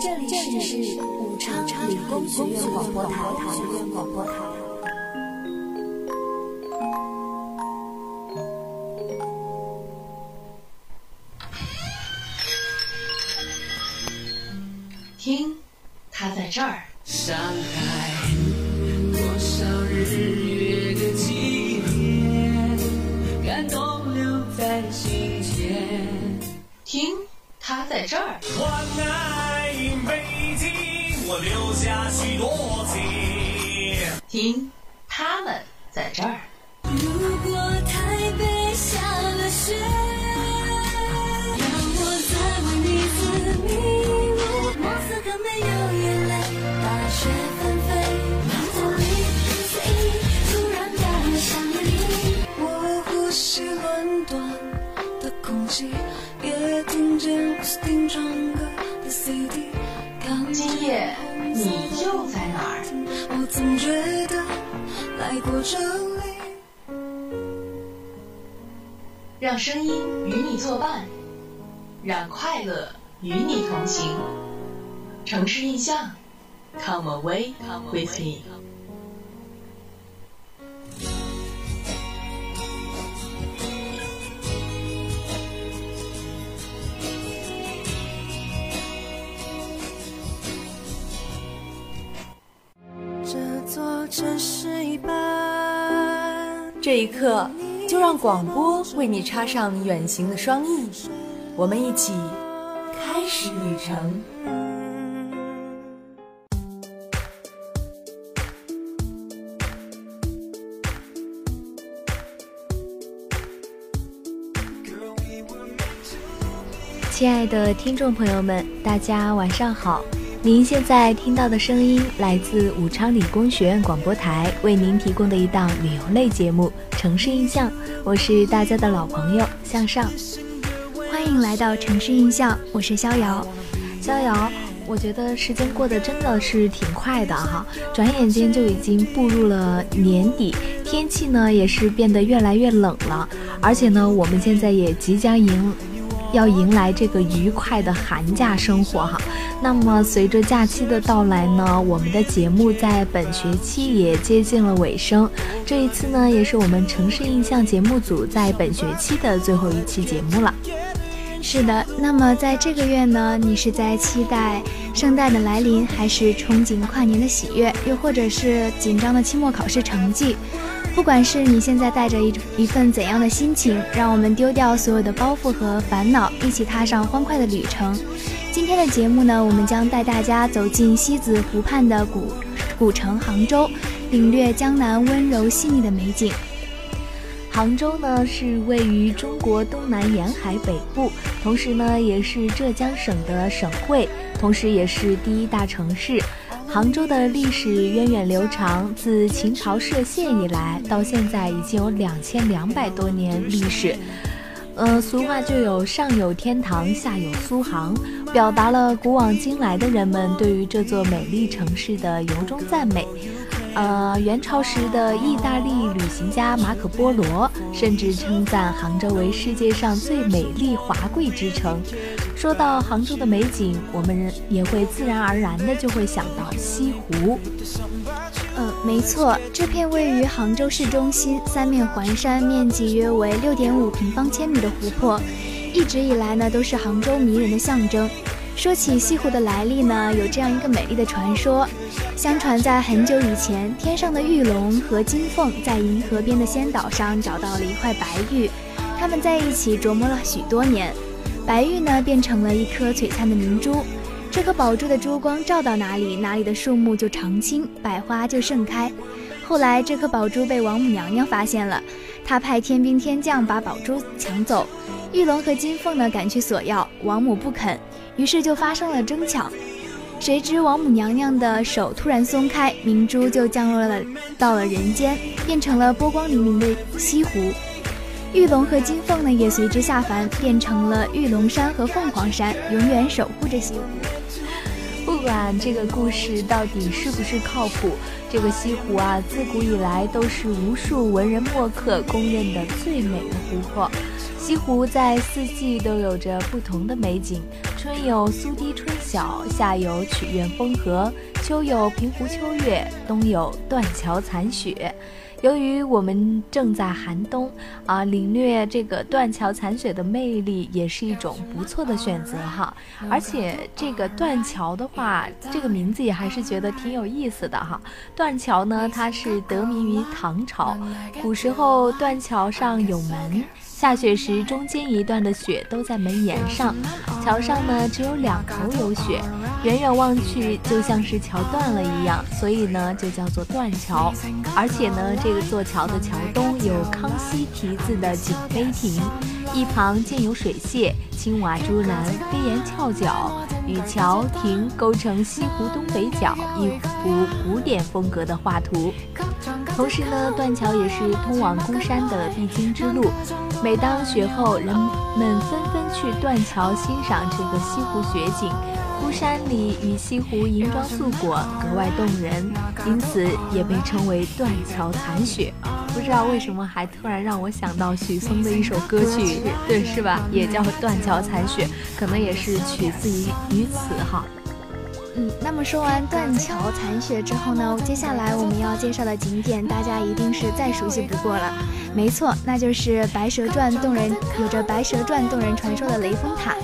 这里是武昌理工学院广播台。让声音与你作伴，让快乐与你同行。城市印象，Come away with me。这座城市一半。这一刻，就让广播为你插上远行的双翼，我们一起开始旅程。亲爱的听众朋友们，大家晚上好！您现在听到的声音来自武昌理工学院广播台为您提供的一档旅游类节目《城市印象》，我是大家的老朋友向上。欢迎来到城市印象，我是逍遥。逍遥，我觉得时间过得真的是挺快的哈，转眼间就已经步入了年底，天气呢也是变得越来越冷了，而且呢，我们现在也即将迎。要迎来这个愉快的寒假生活哈，那么随着假期的到来呢，我们的节目在本学期也接近了尾声。这一次呢，也是我们城市印象节目组在本学期的最后一期节目了。是的，那么在这个月呢，你是在期待圣诞的来临，还是憧憬跨年的喜悦，又或者是紧张的期末考试成绩？不管是你现在带着一一份怎样的心情，让我们丢掉所有的包袱和烦恼，一起踏上欢快的旅程。今天的节目呢，我们将带大家走进西子湖畔的古古城杭州，领略江南温柔细腻的美景。杭州呢是位于中国东南沿海北部，同时呢也是浙江省的省会，同时也是第一大城市。杭州的历史源远流长，自秦朝设县以来，到现在已经有两千两百多年历史。呃，俗话就有“上有天堂，下有苏杭”，表达了古往今来的人们对于这座美丽城市的由衷赞美。呃，元朝时的意大利旅行家马可波罗甚至称赞杭州为世界上最美丽华贵之城。说到杭州的美景，我们也会自然而然的就会想到西湖。嗯，没错，这片位于杭州市中心、三面环山、面积约为六点五平方千米的湖泊，一直以来呢都是杭州迷人的象征。说起西湖的来历呢，有这样一个美丽的传说：相传在很久以前，天上的玉龙和金凤在银河边的仙岛上找到了一块白玉，他们在一起琢磨了许多年。白玉呢，变成了一颗璀璨的明珠。这颗宝珠的珠光照到哪里，哪里的树木就常青，百花就盛开。后来，这颗宝珠被王母娘娘发现了，她派天兵天将把宝珠抢走。玉龙和金凤呢，赶去索要，王母不肯，于是就发生了争抢。谁知王母娘娘的手突然松开，明珠就降落了到了人间，变成了波光粼粼的西湖。玉龙和金凤呢，也随之下凡，变成了玉龙山和凤凰山，永远守护着西湖。不管这个故事到底是不是靠谱，这个西湖啊，自古以来都是无数文人墨客公认的最美的湖泊。西湖在四季都有着不同的美景，春有苏堤春晓，夏有曲院风荷，秋有平湖秋月，冬有断桥残雪。由于我们正在寒冬啊，领略这个断桥残雪的魅力也是一种不错的选择哈。而且这个断桥的话，这个名字也还是觉得挺有意思的哈。断桥呢，它是得名于唐朝，古时候断桥上有门。下雪时，中间一段的雪都在门檐上，桥上呢只有两头有雪，远远望去就像是桥断了一样，所以呢就叫做断桥。而且呢，这个座桥的桥东有康熙题字的景碑亭，一旁建有水榭、青瓦朱栏、飞檐翘角，与桥亭构成西湖东北角一幅古典风格的画图。同时呢，断桥也是通往孤山的必经之路。每当雪后，人们纷纷去断桥欣赏这个西湖雪景，孤山里与西湖银装素裹，格外动人，因此也被称为断桥残雪。不知道为什么还突然让我想到许嵩的一首歌曲，对，是吧？也叫断桥残雪，可能也是取自于于此哈。那么说完断桥残雪之后呢，接下来我们要介绍的景点，大家一定是再熟悉不过了。没错，那就是《白蛇传》动人，有着《白蛇传》动人传说的雷峰塔。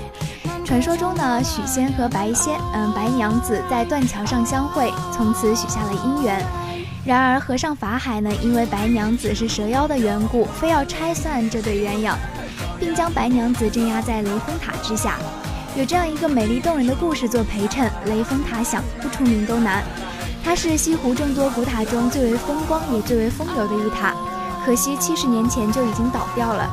传说中呢，许仙和白仙，嗯，白娘子在断桥上相会，从此许下了姻缘。然而和尚法海呢，因为白娘子是蛇妖的缘故，非要拆散这对鸳鸯，并将白娘子镇压在雷峰塔之下。有这样一个美丽动人的故事做陪衬，雷峰塔想不出名都难。它是西湖众多古塔中最为风光也最为风流的一塔，可惜七十年前就已经倒掉了。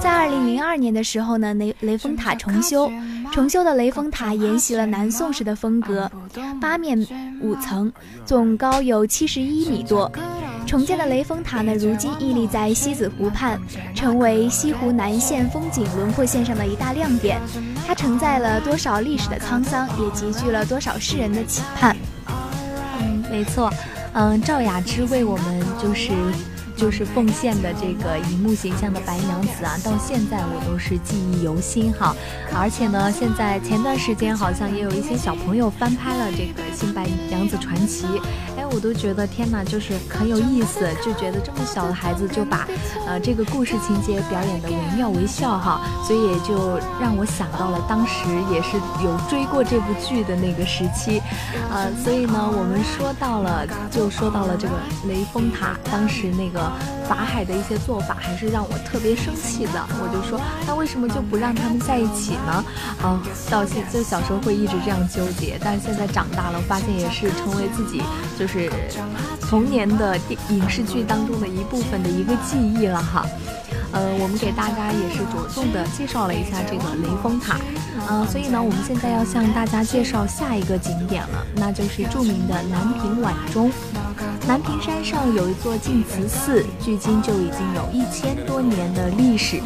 在二零零二年的时候呢，雷雷峰塔重修，重修的雷峰塔沿袭了南宋时的风格，八面五层，总高有七十一米多。重建的雷峰塔呢，如今屹立在西子湖畔，成为西湖南线风景轮廓线上的一大亮点。它承载了多少历史的沧桑，也集聚了多少世人的期盼。嗯，没错。嗯，赵雅芝为我们就是。就是奉献的这个荧幕形象的白娘子啊，到现在我都是记忆犹新哈。而且呢，现在前段时间好像也有一些小朋友翻拍了这个《新白娘子传奇》，我都觉得天哪，就是很有意思，就觉得这么小的孩子就把呃这个故事情节表演的惟妙惟肖哈，所以也就让我想到了当时也是有追过这部剧的那个时期，呃，所以呢，我们说到了就说到了这个雷峰塔，当时那个。法海的一些做法还是让我特别生气的，我就说，那为什么就不让他们在一起呢？啊，到现就小时候会一直这样纠结，但是现在长大了，发现也是成为自己就是童年的电影视剧当中的一部分的一个记忆了哈。呃，我们给大家也是着重的介绍了一下这个雷峰塔，嗯，所以呢，我们现在要向大家介绍下一个景点了，那就是著名的南屏晚钟。南屏山上有一座净慈寺，距今就已经有一千多年的历史。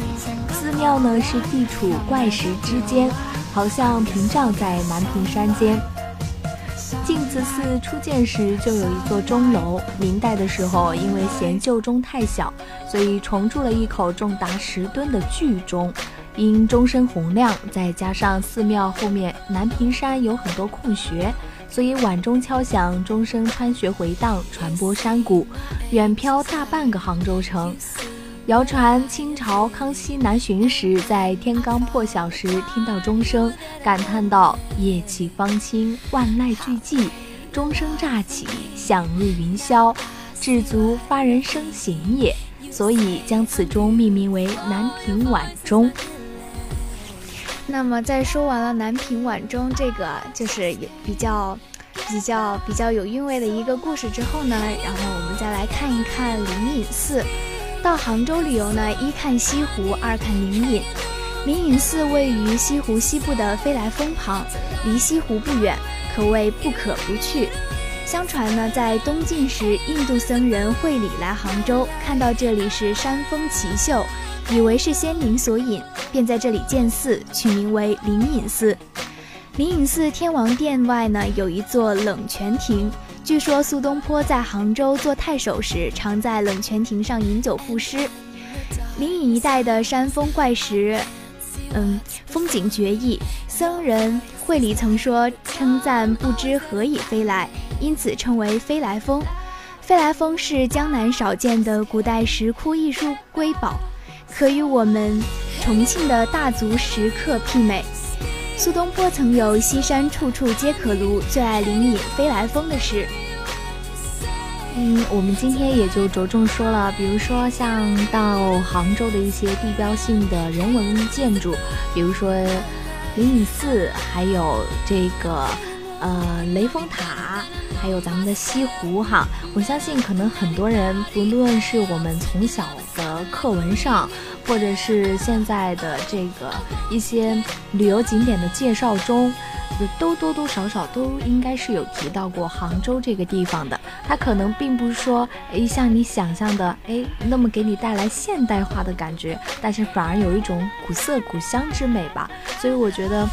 寺庙呢是地处怪石之间，好像屏障在南屏山间。寺初建时就有一座钟楼，明代的时候因为嫌旧钟太小，所以重铸了一口重达十吨的巨钟。因钟声洪亮，再加上寺庙后面南屏山有很多空穴，所以晚钟敲响，钟声穿穴回荡，传播山谷，远飘大半个杭州城。谣传清朝康熙南巡时，在天刚破晓时听到钟声，感叹道：“夜气方清，万籁俱寂，钟声乍起，响入云霄，至足发人深省也。”所以将此钟命名为南屏晚钟。那么，在说完了南屏晚钟这个就是比较、比较、比较有韵味的一个故事之后呢，然后我们再来看一看灵隐寺。到杭州旅游呢，一看西湖，二看灵隐。灵隐寺位于西湖西部的飞来峰旁，离西湖不远，可谓不可不去。相传呢，在东晋时，印度僧人慧理来杭州，看到这里是山峰奇秀，以为是仙灵所引，便在这里建寺，取名为灵隐寺。灵隐寺天王殿外呢，有一座冷泉亭。据说苏东坡在杭州做太守时，常在冷泉亭上饮酒赋诗。灵隐一带的山峰怪石，嗯，风景绝异。僧人会里曾说，称赞不知何以飞来，因此称为飞来峰。飞来峰是江南少见的古代石窟艺术瑰宝，可与我们重庆的大足石刻媲美。苏东坡曾有“西山处处皆可庐，最爱灵隐飞来峰”的诗。嗯，我们今天也就着重说了，比如说像到杭州的一些地标性的人文建筑，比如说灵隐寺，还有这个呃雷峰塔。还有咱们的西湖哈，我相信可能很多人，不论是我们从小的课文上，或者是现在的这个一些旅游景点的介绍中，都多多少少都应该是有提到过杭州这个地方的。它可能并不是说，哎，像你想象的，哎，那么给你带来现代化的感觉，但是反而有一种古色古香之美吧。所以我觉得，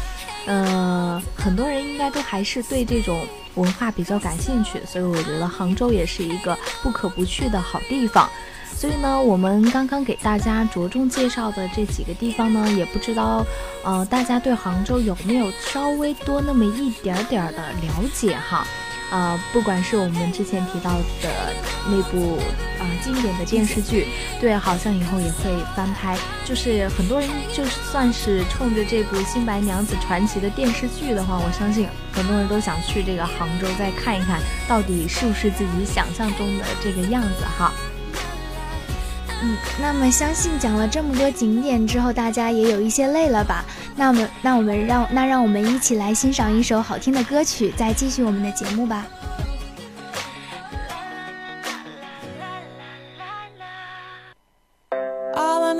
呃，很多人应该都还是对这种。文化比较感兴趣，所以我觉得杭州也是一个不可不去的好地方。所以呢，我们刚刚给大家着重介绍的这几个地方呢，也不知道，呃，大家对杭州有没有稍微多那么一点点的了解哈？呃，不管是我们之前提到的那部啊经典的电视剧，对，好像以后也会翻拍。就是很多人就算是冲着这部《新白娘子传奇》的电视剧的话，我相信很多人都想去这个杭州再看一看，到底是不是自己想象中的这个样子哈。嗯，那么相信讲了这么多景点之后，大家也有一些累了吧？那么，那我们让那让我们一起来欣赏一首好听的歌曲，再继续我们的节目吧。All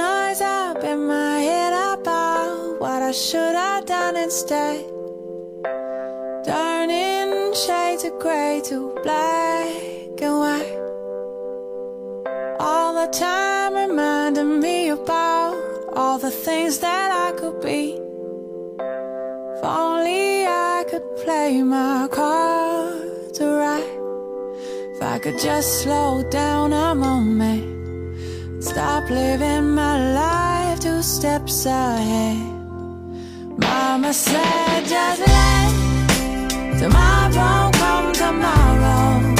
the time reminding me about all the things that I could be. If only I could play my cards right. If I could just slow down a moment, stop living my life two steps ahead. Mama said, just let tomorrow come tomorrow.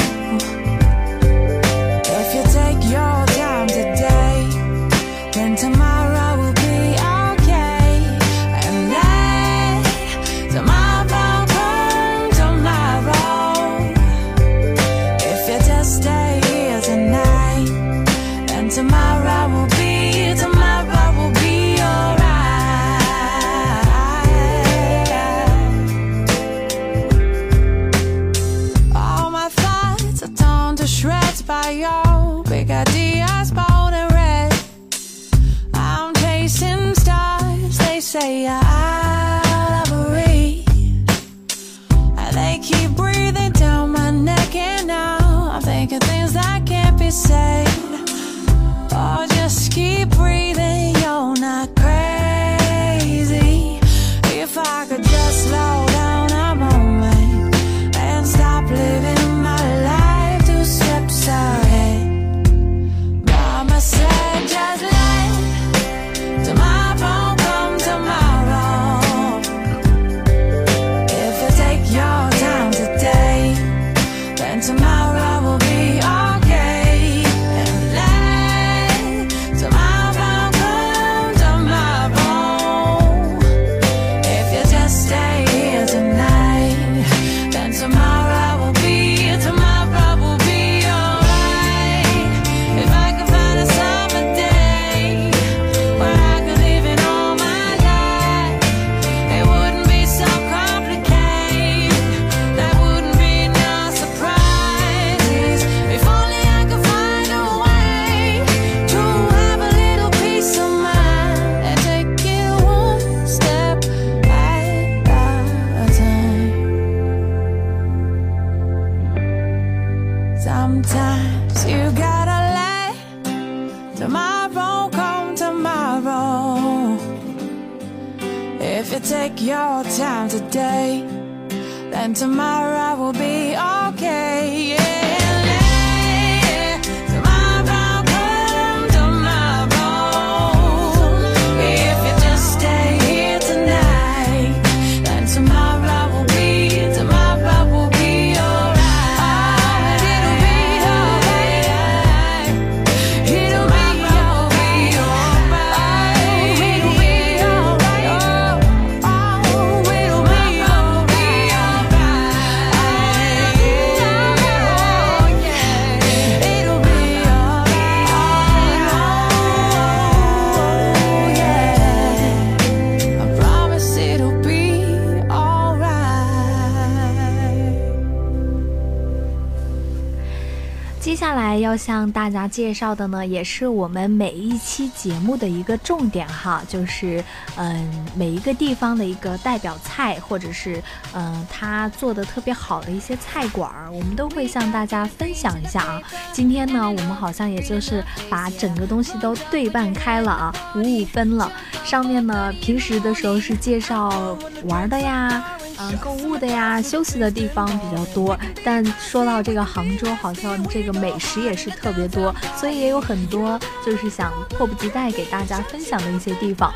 向大家介绍的呢，也是我们每一期节目的一个重点哈，就是嗯每一个地方的一个代表菜，或者是嗯他做的特别好的一些菜馆儿，我们都会向大家分享一下啊。今天呢，我们好像也就是把整个东西都对半开了啊，五五分了。上面呢，平时的时候是介绍玩的呀。嗯，购物的呀，休息的地方比较多。但说到这个杭州，好像这个美食也是特别多，所以也有很多就是想迫不及待给大家分享的一些地方。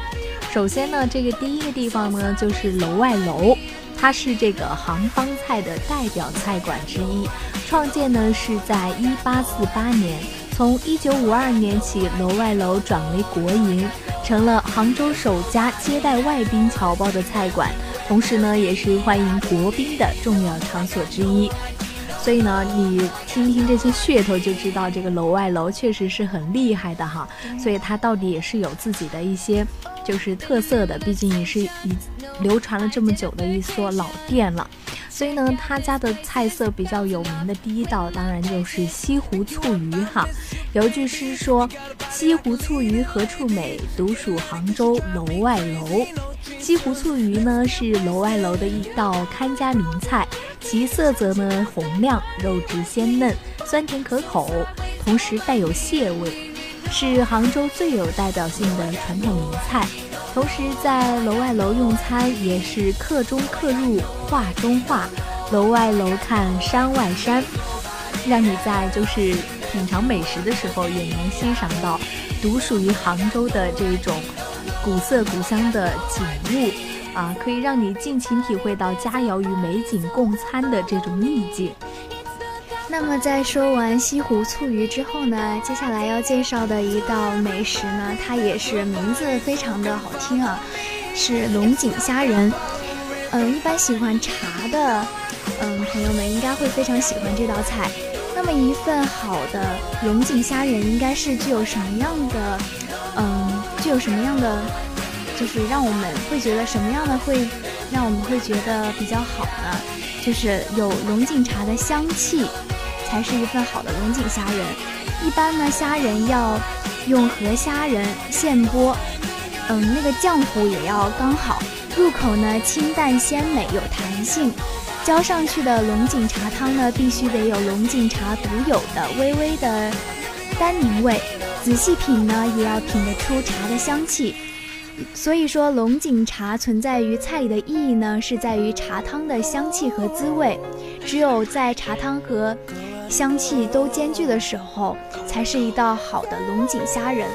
首先呢，这个第一个地方呢，就是楼外楼，它是这个杭帮菜的代表菜馆之一，创建呢是在一八四八年，从一九五二年起，楼外楼转为国营，成了杭州首家接待外宾侨胞的菜馆。同时呢，也是欢迎国宾的重要场所之一。所以呢，你听听这些噱头就知道，这个楼外楼确实是很厉害的哈。所以它到底也是有自己的一些就是特色的，毕竟也是已流传了这么久的一所老店了。所以呢，他家的菜色比较有名的第一道，当然就是西湖醋鱼哈。有一句诗说：“西湖醋鱼何处美，独属杭州楼外楼。”西湖醋鱼呢是楼外楼的一道看家名菜，其色泽呢红亮，肉质鲜嫩，酸甜可口，同时带有蟹味，是杭州最有代表性的传统名菜。同时在楼外楼用餐也是客中客入，画中画，楼外楼看山外山，让你在就是品尝美食的时候也能欣赏到独属于杭州的这种。古色古香的景物啊，可以让你尽情体会到佳肴与美景共餐的这种意境。那么在说完西湖醋鱼之后呢，接下来要介绍的一道美食呢，它也是名字非常的好听啊，是龙井虾仁。嗯，一般喜欢茶的嗯朋友们应该会非常喜欢这道菜。那么一份好的龙井虾仁应该是具有什么样的？具有什么样的，就是让我们会觉得什么样的会让我们会觉得比较好呢？就是有龙井茶的香气，才是一份好的龙井虾仁。一般呢，虾仁要用河虾仁现剥，嗯，那个浆糊也要刚好，入口呢清淡鲜美有弹性。浇上去的龙井茶汤呢，必须得有龙井茶独有的微微的单宁味。仔细品呢，也要品得出茶的香气。所以说，龙井茶存在于菜里的意义呢，是在于茶汤的香气和滋味。只有在茶汤和香气都兼具的时候，才是一道好的龙井虾仁。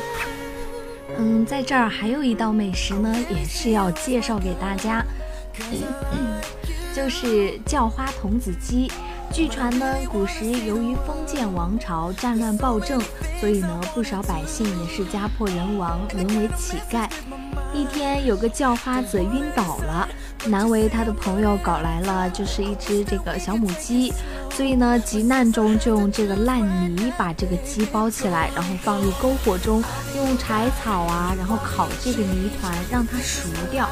嗯，在这儿还有一道美食呢，也是要介绍给大家，就是叫花童子鸡。据传呢，古时由于封建王朝战乱暴政，所以呢，不少百姓也是家破人亡，沦为乞丐。一天，有个叫花子晕倒了，难为他的朋友搞来了，就是一只这个小母鸡，所以呢，急难中就用这个烂泥把这个鸡包起来，然后放入篝火中，用柴草啊，然后烤这个泥团，让它熟掉。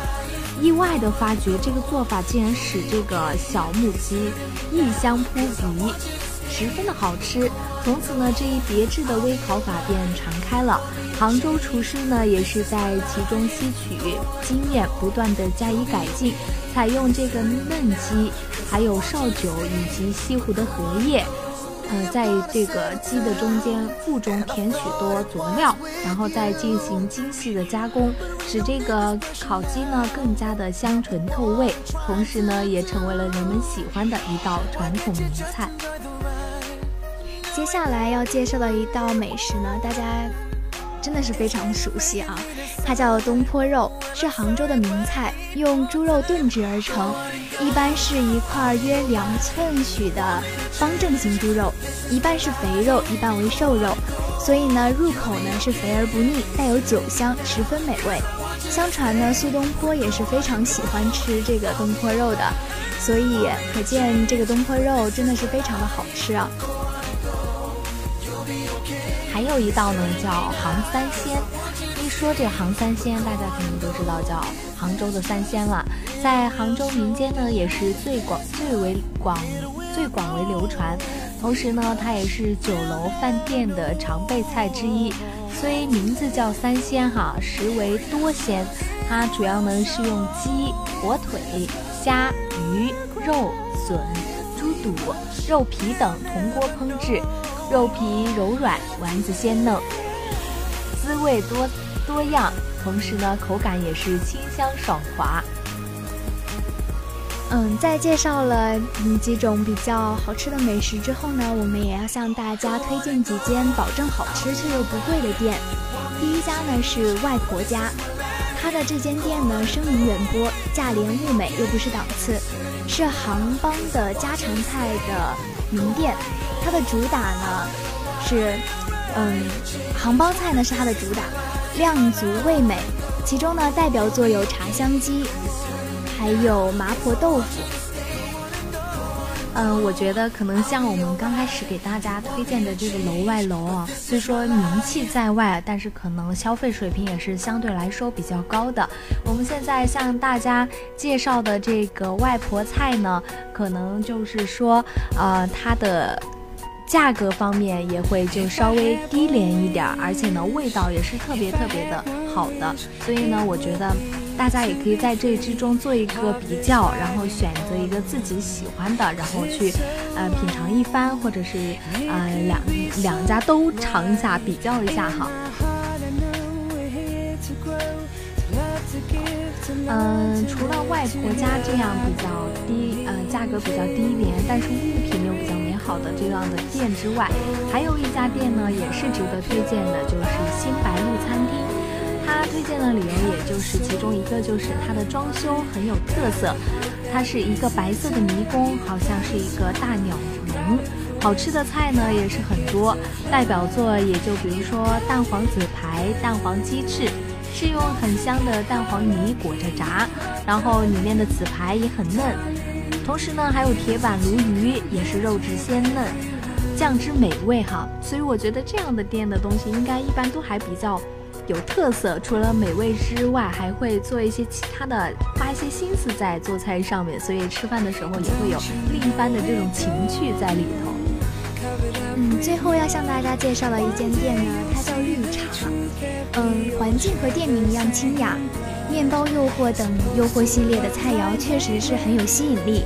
意外的发觉，这个做法竟然使这个小母鸡异香扑鼻，十分的好吃。从此呢，这一别致的微烤法便传开了。杭州厨师呢，也是在其中吸取经验，不断的加以改进，采用这个嫩鸡，还有绍酒以及西湖的荷叶。呃，在这个鸡的中间腹中填许多佐料，然后再进行精细的加工，使这个烤鸡呢更加的香醇透味，同时呢也成为了人们喜欢的一道传统名菜。接下来要介绍的一道美食呢，大家。真的是非常熟悉啊！它叫东坡肉，是杭州的名菜，用猪肉炖制而成，一般是一块约两寸许的方正型猪肉，一半是肥肉，一半为瘦肉，所以呢，入口呢是肥而不腻，带有酒香，十分美味。相传呢，苏东坡也是非常喜欢吃这个东坡肉的，所以可见这个东坡肉真的是非常的好吃啊！还有一道呢，叫杭三鲜。一说这杭三鲜，大家肯定都知道叫杭州的三鲜了。在杭州民间呢，也是最广、最为广、最广为流传。同时呢，它也是酒楼饭店的常备菜之一。虽名字叫三鲜哈，实为多鲜。它主要呢是用鸡、火腿、虾、鱼、肉、笋、肚、肉皮等铜锅烹制，肉皮柔软，丸子鲜嫩，滋味多多样，同时呢口感也是清香爽滑。嗯，在介绍了嗯几种比较好吃的美食之后呢，我们也要向大家推荐几间保证好吃却又不贵的店。第一家呢是外婆家，他的这间店呢声名远播，价廉物美又不失档次，是杭帮的家常菜的名店。它的主打呢是，嗯，杭帮菜呢是它的主打，量足味美，其中呢代表作有茶香鸡。还有麻婆豆腐，嗯，我觉得可能像我们刚开始给大家推荐的这个楼外楼啊，虽说名气在外，但是可能消费水平也是相对来说比较高的。我们现在向大家介绍的这个外婆菜呢，可能就是说，呃，它的。价格方面也会就稍微低廉一点，而且呢，味道也是特别特别的好的。所以呢，我觉得大家也可以在这之中做一个比较，然后选择一个自己喜欢的，然后去呃品尝一番，或者是呃两两家都尝一下，比较一下哈。嗯，除了外婆家这样比较低，呃价格比较低廉，但是物品又比较美。好的这样的店之外，还有一家店呢，也是值得推荐的，就是新白鹿餐厅。他推荐的理由，也就是其中一个就是它的装修很有特色，它是一个白色的迷宫，好像是一个大鸟笼。好吃的菜呢也是很多，代表作也就比如说蛋黄紫排、蛋黄鸡翅，是用很香的蛋黄泥裹着炸，然后里面的紫排也很嫩。同时呢，还有铁板鲈鱼，也是肉质鲜嫩，酱汁美味哈。所以我觉得这样的店的东西应该一般都还比较有特色。除了美味之外，还会做一些其他的，花一些心思在做菜上面。所以吃饭的时候也会有另一番的这种情趣在里头。嗯，最后要向大家介绍的一间店呢，它叫绿茶。嗯，环境和店名一样清雅。面包诱惑等诱惑系列的菜肴确实是很有吸引力。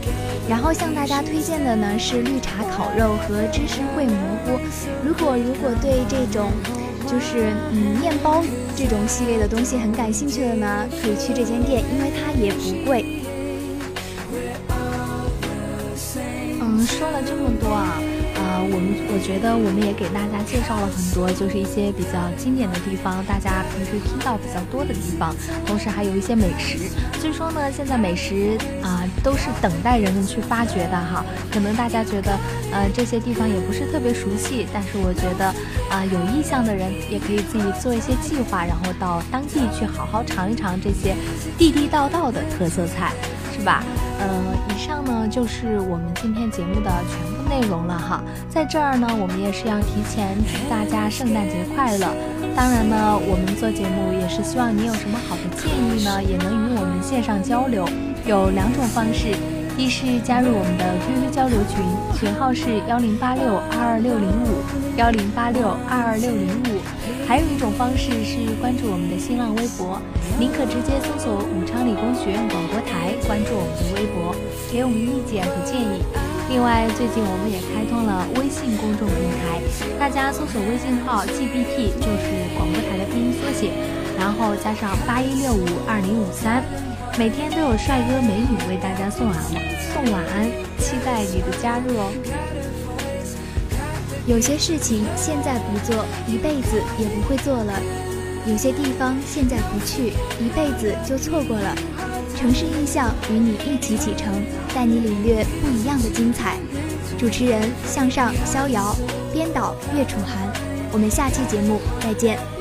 然后向大家推荐的呢是绿茶烤肉和芝士烩蘑菇。如果如果对这种就是嗯面包这种系列的东西很感兴趣的呢，可以去这间店，因为它也不贵。嗯，说了这么多啊。我们我觉得我们也给大家介绍了很多，就是一些比较经典的地方，大家平时听到比较多的地方，同时还有一些美食。所以说呢，现在美食啊都是等待人们去发掘的哈。可能大家觉得呃这些地方也不是特别熟悉，但是我觉得啊有意向的人也可以自己做一些计划，然后到当地去好好尝一尝这些地地道道的特色菜，是吧？呃，以上呢就是我们今天节目的全部内容了哈。在这儿呢，我们也是要提前祝大家圣诞节快乐。当然呢，我们做节目也是希望你有什么好的建议呢，也能与我们线上交流。有两种方式，一是加入我们的 QQ 交流群，群号是幺零八六二二六零五幺零八六二二六零五。还有一种方式是关注我们的新浪微博。您可直接搜索武昌理工学院广播台，关注我们的微博，给我们意见和建议。另外，最近我们也开通了微信公众平台，大家搜索微信号 GBT，就是广播台的拼音缩写，然后加上八一六五二零五三，每天都有帅哥美女为大家送晚送晚安，期待你的加入哦。有些事情现在不做，一辈子也不会做了。有些地方现在不去，一辈子就错过了。城市印象与你一起启程，带你领略不一样的精彩。主持人向上逍遥，编导岳楚涵。我们下期节目再见。